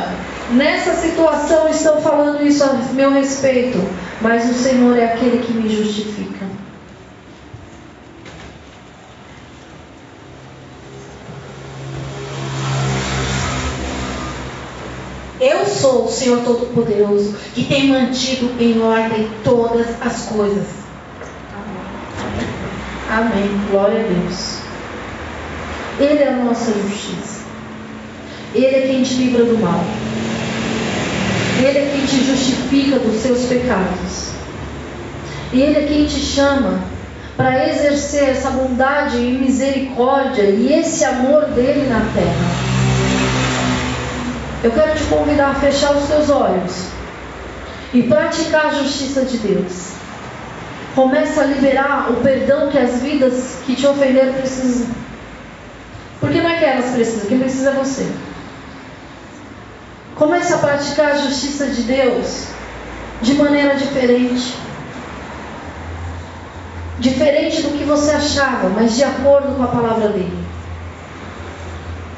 nessa situação estão falando isso a meu respeito, mas o Senhor é aquele que me justifica. Eu sou o Senhor Todo-Poderoso que tem mantido em ordem todas as coisas. Amém. Amém. Glória a Deus. Ele é a nossa justiça. Ele é quem te livra do mal. Ele é quem te justifica dos seus pecados. Ele é quem te chama para exercer essa bondade e misericórdia e esse amor dele na terra. Eu quero te convidar a fechar os teus olhos e praticar a justiça de Deus. Começa a liberar o perdão que as vidas que te ofenderam precisam. Porque não é que elas precisam, quem precisa é você. Comece a praticar a justiça de Deus de maneira diferente. Diferente do que você achava, mas de acordo com a palavra dele.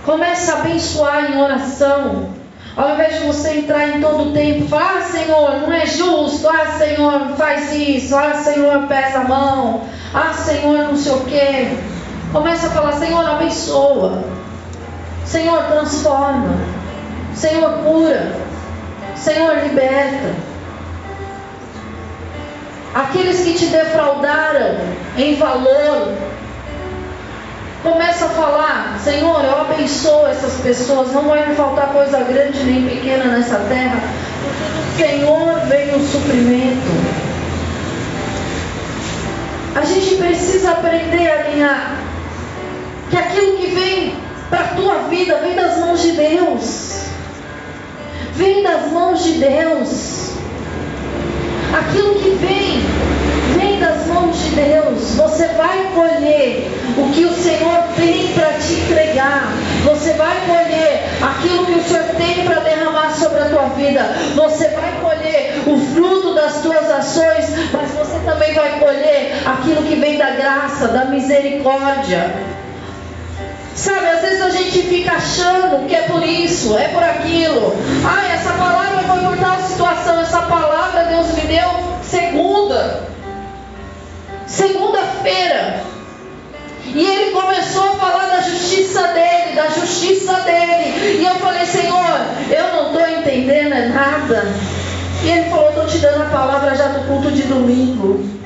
Comece a abençoar em oração. Ao invés de você entrar em todo o tempo, falar, ah, Senhor, não é justo, ah, Senhor, faz isso, ah, Senhor, pesa a mão, ah, Senhor, não sei o quê. Comece a falar, Senhor, abençoa. Senhor, transforma. Senhor, cura. Senhor, liberta. aqueles que te defraudaram em valor. Começa a falar, Senhor, eu abençoo essas pessoas, não vai me faltar coisa grande nem pequena nessa terra, Senhor vem o suprimento. A gente precisa aprender a alinhar que aquilo que vem para a tua vida vem das mãos de Deus. Vem das mãos de Deus. Aquilo que vem, vem das mãos de Deus. Você vai colher o que o Senhor tem para te entregar. Você vai colher aquilo que o Senhor tem para derramar sobre a tua vida. Você vai colher o fruto das tuas ações, mas você também vai colher aquilo que vem da graça, da misericórdia. Sabe, às vezes a gente fica achando que é por isso, é por aquilo. Ah, essa palavra foi por tal situação, essa palavra Deus me deu segunda. Segunda-feira. E ele começou a falar da justiça dele, da justiça dele. E eu falei, Senhor, eu não estou entendendo nada. E ele falou, estou te dando a palavra já do culto de domingo.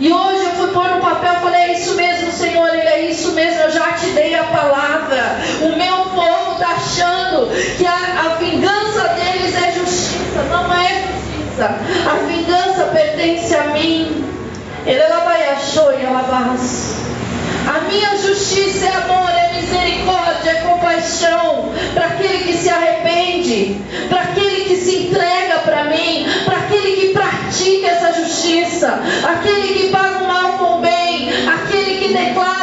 E hoje eu fui pôr no papel e falei: é isso mesmo, Senhor, ele é isso mesmo, eu já te dei a palavra. O meu povo está achando que a, a vingança deles é justiça. Não é justiça. A vingança pertence a mim. Ele achou e ela a minha justiça é amor, é misericórdia, é compaixão para aquele que se arrepende, para aquele que se entrega para mim, para aquele que pratica essa justiça, aquele que paga o mal com o bem, aquele que declara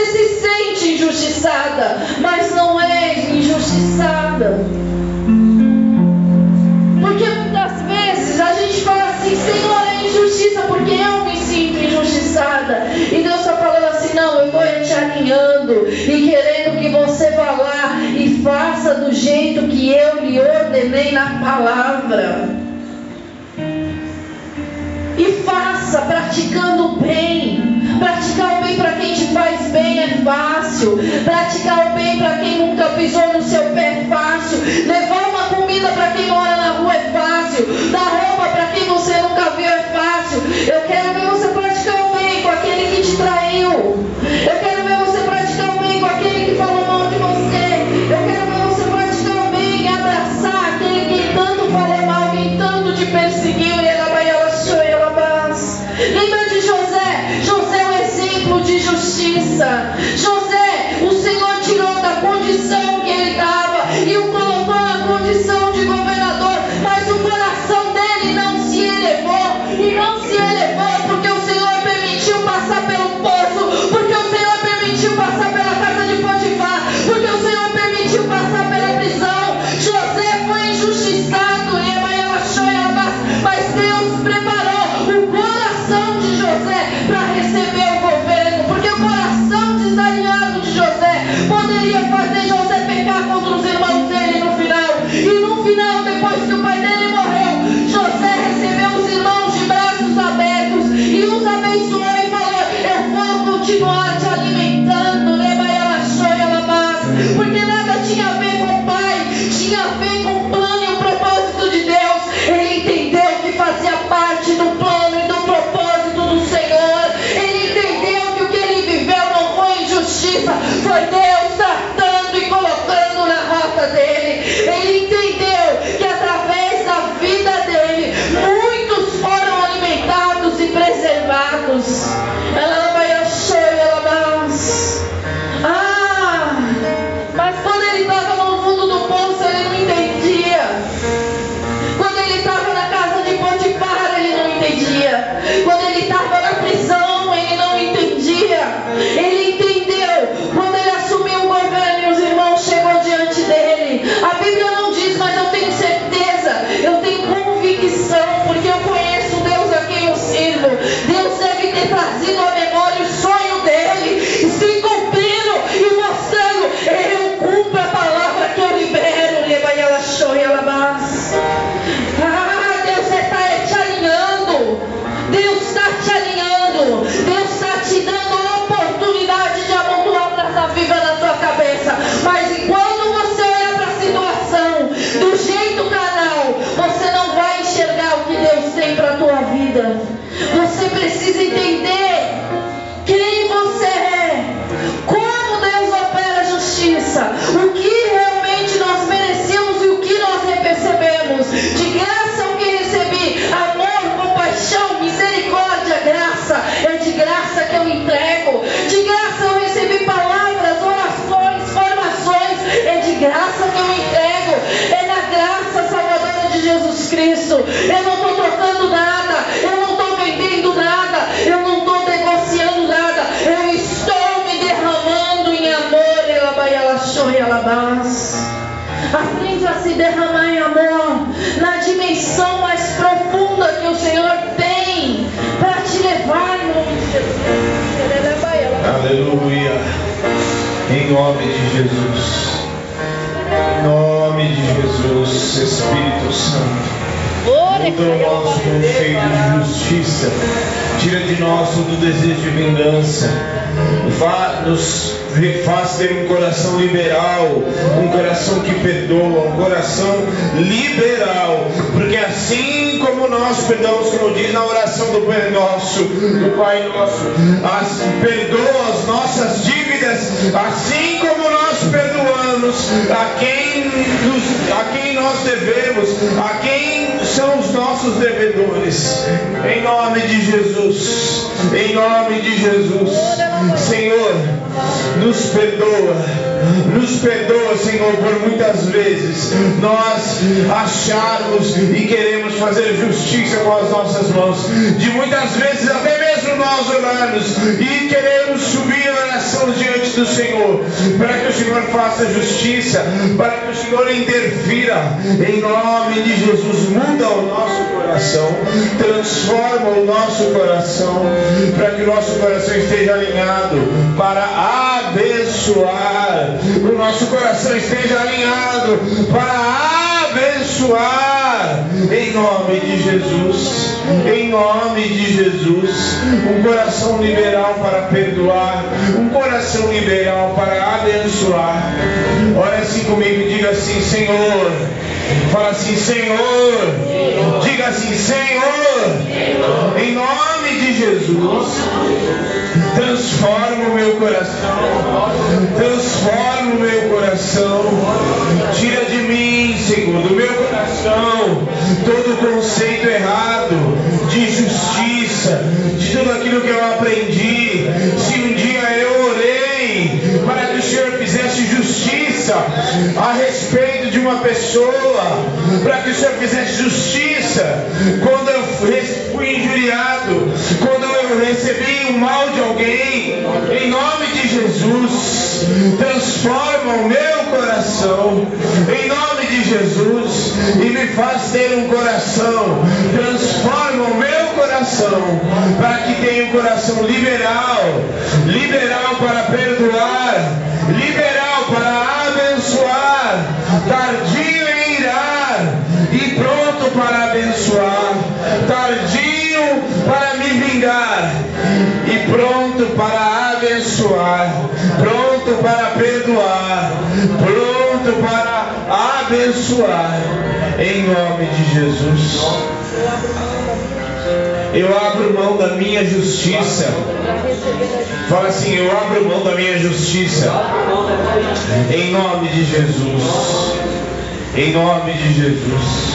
Você se sente injustiçada, mas não é injustiçada. Porque muitas vezes a gente fala assim, Senhor, é injustiça porque eu me sinto injustiçada. E Deus está falando assim, não, eu estou te alinhando e querendo que você vá lá e faça do jeito que eu lhe ordenei na palavra. E faça praticando o bem. Praticar bem para quem te faz bem é fácil. Praticar o bem para quem nunca pisou no seu pé é fácil. Levar uma comida para quem mora na rua é fácil. Dar roupa para quem você nunca perdoamos a quem, nos, a quem nós devemos, a quem são os nossos devedores. Em nome de Jesus, em nome de Jesus, Senhor, nos perdoa, nos perdoa, Senhor, por muitas vezes nós acharmos e queremos fazer justiça com as nossas mãos, de muitas vezes até mesmo nós orarmos e queremos subir em oração diante do Senhor, para que o Senhor faça justiça, para que o Senhor interfira, em nome de Jesus, muda o nosso coração, transforma o nosso coração, para que o nosso coração esteja alinhado para abençoar, o nosso coração esteja alinhado para abençoar, em nome de Jesus, em nome de Jesus, um coração liberal para perdoar, um coração liberal para abençoar. Olha assim comigo diga assim, Senhor. Fala assim, Senhor. Diga assim, Senhor. Em nome de Jesus. Transforma o meu coração. Transforma o meu coração. Tira de mim, Senhor, do meu coração, todo conceito errado de justiça, de tudo aquilo que eu aprendi. Se um dia eu orei para que o Senhor fizesse justiça a respeito de uma pessoa, para que o Senhor fizesse justiça. Quando eu fui injuriado, quando eu recebi o mal de alguém, em nome de Jesus, transforma o meu coração, em nome de Jesus, e me faz ter um coração, transforma o meu coração, para que tenha um coração liberal, liberal para perdoar, liberal tardio em irar e pronto para abençoar, tardio para me vingar e pronto para abençoar, pronto para perdoar, pronto para abençoar, em nome de Jesus. Eu abro mão da minha justiça. Fala assim, eu abro mão da minha justiça. Em nome de Jesus. Em nome de Jesus.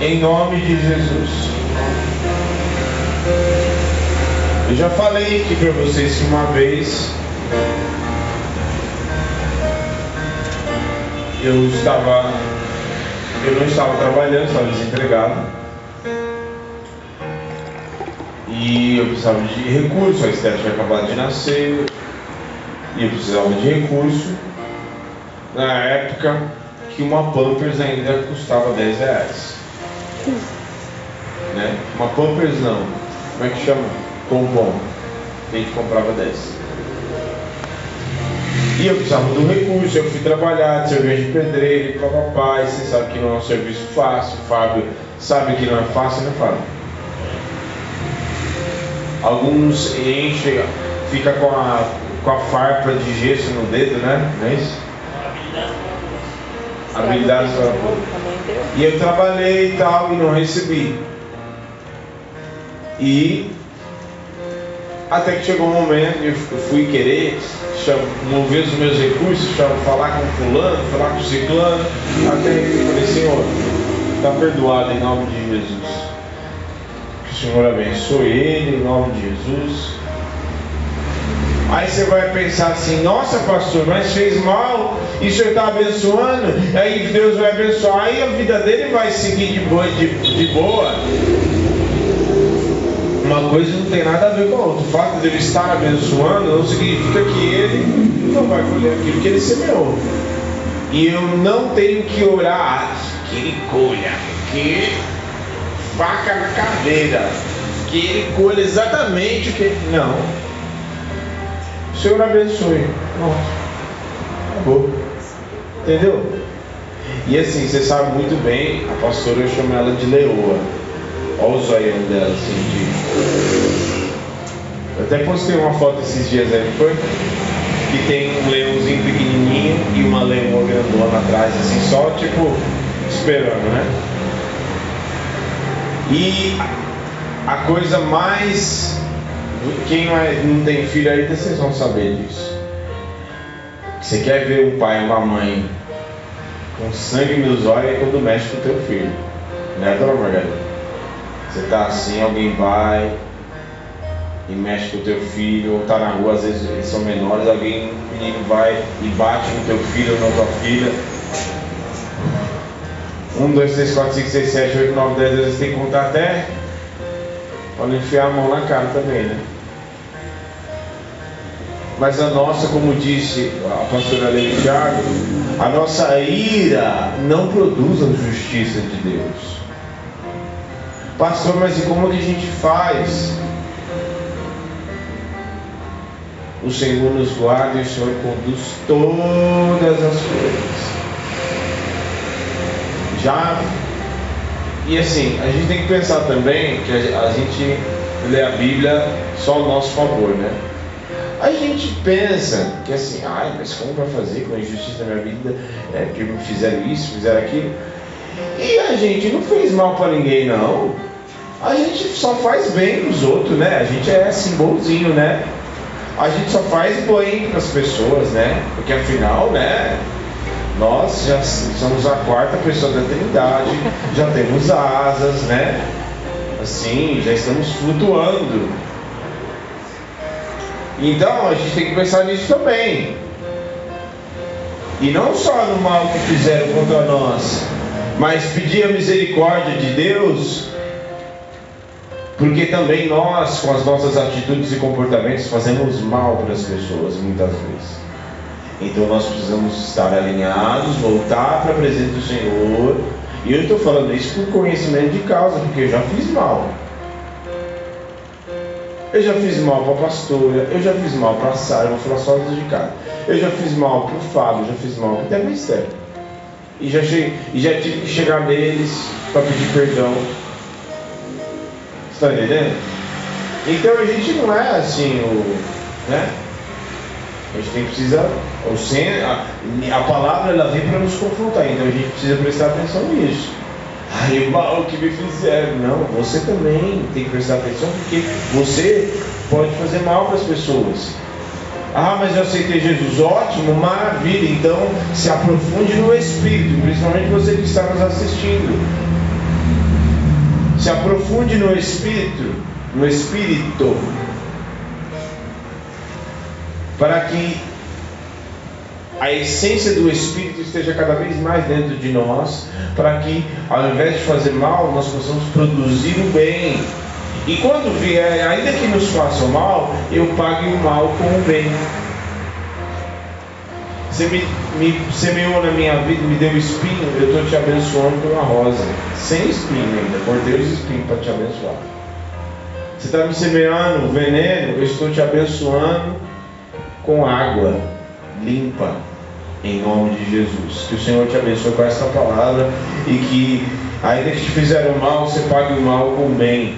Em nome de Jesus. Eu já falei aqui para vocês que uma vez eu estava eu não estava trabalhando, estava desempregado. E eu precisava de recurso, a Esther tinha acabado de nascer, e eu precisava de recurso. Na época que uma Pampers ainda custava 10 reais. Né? Uma Pampers não. Como é que chama? Pompom. A gente comprava 10. E eu precisava do recurso, eu fui trabalhar de cerveja de pedreiro, papapá, e você sabe que não é um serviço fácil, Fábio sabe que não é fácil, né Fábio? Alguns enchem, fica com a, com a farpa de gesso no dedo, né? Não é isso? Habilidade só. E eu trabalhei e tal e não recebi. E até que chegou um momento que eu fui querer cham- mover os meus recursos, cham- falar com fulano, falar com ciclano, até que eu falei, Senhor, está perdoado em nome de Jesus. Senhor abençoe ele em nome de Jesus. Aí você vai pensar assim, nossa pastor, mas fez mal, e o senhor está abençoando, aí Deus vai abençoar, aí a vida dele vai seguir de boa, de, de boa. Uma coisa não tem nada a ver com a outra. O fato de ele estar abençoando não significa que ele não vai colher aquilo que ele semeou. E eu não tenho que orar que ele colha, que faca na caveira, que ele colha exatamente o que. Não. O Senhor abençoe. Pronto. Acabou. Entendeu? E assim, você sabe muito bem, a pastora eu chamo ela de leoa. Olha o zoião dela, assim, de... Eu até postei uma foto esses dias aí, foi? Que tem um leãozinho pequenininho e uma leoa grandona atrás, assim, só tipo, esperando, né? E a coisa mais. Quem não é- tem filho ainda, vocês vão saber disso. Você quer ver um pai e uma mãe com sangue nos olhos quando mexe com o teu filho. Né, dona Margarida? Você tá assim, alguém vai e mexe com o teu filho, ou tá na rua, às vezes eles são menores, alguém, um menino vai e bate no teu filho ou na tua filha. 1, 2, 3, 4, 5, 6, 7, 8, 9, 10, vezes tem que contar até não enfiar a mão na cara também, né? Mas a nossa, como disse a pastora Leite Thiago, a nossa ira não produz a justiça de Deus. Pastor, mas e como que a gente faz? O Senhor nos guarda e o Senhor conduz todas as coisas. Já e assim, a gente tem que pensar também que a gente lê a Bíblia só ao nosso favor, né? A gente pensa que assim, ai, mas como vai fazer com a injustiça na minha vida? É, que me fizeram isso, fizeram aquilo. E a gente não fez mal para ninguém, não. A gente só faz bem pros outros, né? A gente é assim, bonzinho, né? A gente só faz bem para as pessoas, né? Porque afinal, né? Nós já somos a quarta pessoa da Trindade, já temos asas, né? Assim, já estamos flutuando. Então a gente tem que pensar nisso também. E não só no mal que fizeram contra nós, mas pedir a misericórdia de Deus, porque também nós, com as nossas atitudes e comportamentos, fazemos mal para as pessoas muitas vezes. Então nós precisamos estar alinhados, voltar para a presença do Senhor. E eu estou falando isso por conhecimento de causa, porque eu já fiz mal. Eu já fiz mal para a pastora, eu já fiz mal para a Sara, vou falar só de casa. Eu já fiz mal para o Fábio, já fiz mal até para Esther. E já, cheguei, e já tive que chegar neles para pedir perdão. Está entendendo? Então a gente não é assim, o, né? A gente tem que precisar, o sen, a, palavra ela vem para nos confrontar, então a gente precisa prestar atenção nisso. Ai, *laughs* mal que me fizeram. Não, você também tem que prestar atenção porque você pode fazer mal para as pessoas. Ah, mas eu aceitei Jesus. Ótimo, maravilha. Então se aprofunde no Espírito, principalmente você que está nos assistindo. Se aprofunde no Espírito, no Espírito, para que a essência do Espírito esteja cada vez mais dentro de nós, para que ao invés de fazer mal, nós possamos produzir o bem. E quando vier, ainda que nos façam mal, eu pague o mal com o bem. Você me, me semeou na minha vida, me deu espinho, eu estou te abençoando com uma rosa. Sem espinho ainda, cortei os espinhos para te abençoar. Você está me semeando veneno, eu estou te abençoando com água limpa, em nome de Jesus. Que o Senhor te abençoe com essa palavra e que, ainda que te fizeram mal, você pague o mal com o bem.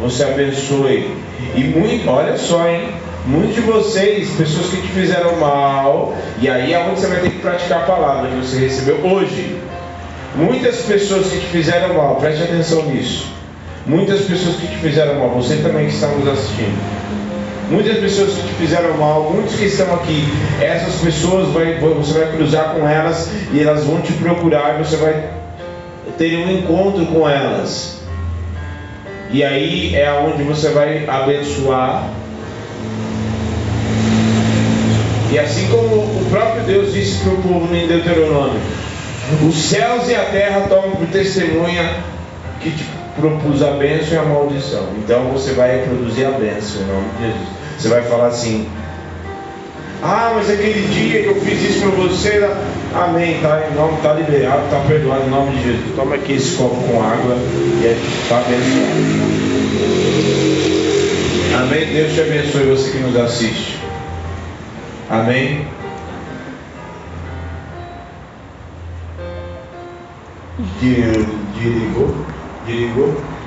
Você abençoe. E muito, olha só, hein? Muitos de vocês, pessoas que te fizeram mal, e aí é onde você vai ter que praticar a palavra que você recebeu hoje. Muitas pessoas que te fizeram mal, preste atenção nisso. muitas pessoas que te fizeram mal, você também que está nos assistindo. Muitas pessoas que te fizeram mal, muitos que estão aqui, essas pessoas vai, você vai cruzar com elas e elas vão te procurar e você vai ter um encontro com elas. E aí é onde você vai abençoar. E assim como o próprio Deus disse para o povo em Deuteronômio, os céus e a terra tomam por testemunha que te propus a bênção e a maldição. Então você vai produzir a bênção em nome de Jesus. Você vai falar assim: Ah, mas aquele dia que eu fiz isso para você, amém, tá, em nome, tá liberado, tá perdoado em nome de Jesus. Toma aqui esse copo com água e está abençoado. Amém. Deus te abençoe você que nos assiste. Amém. Desligou? Desligou?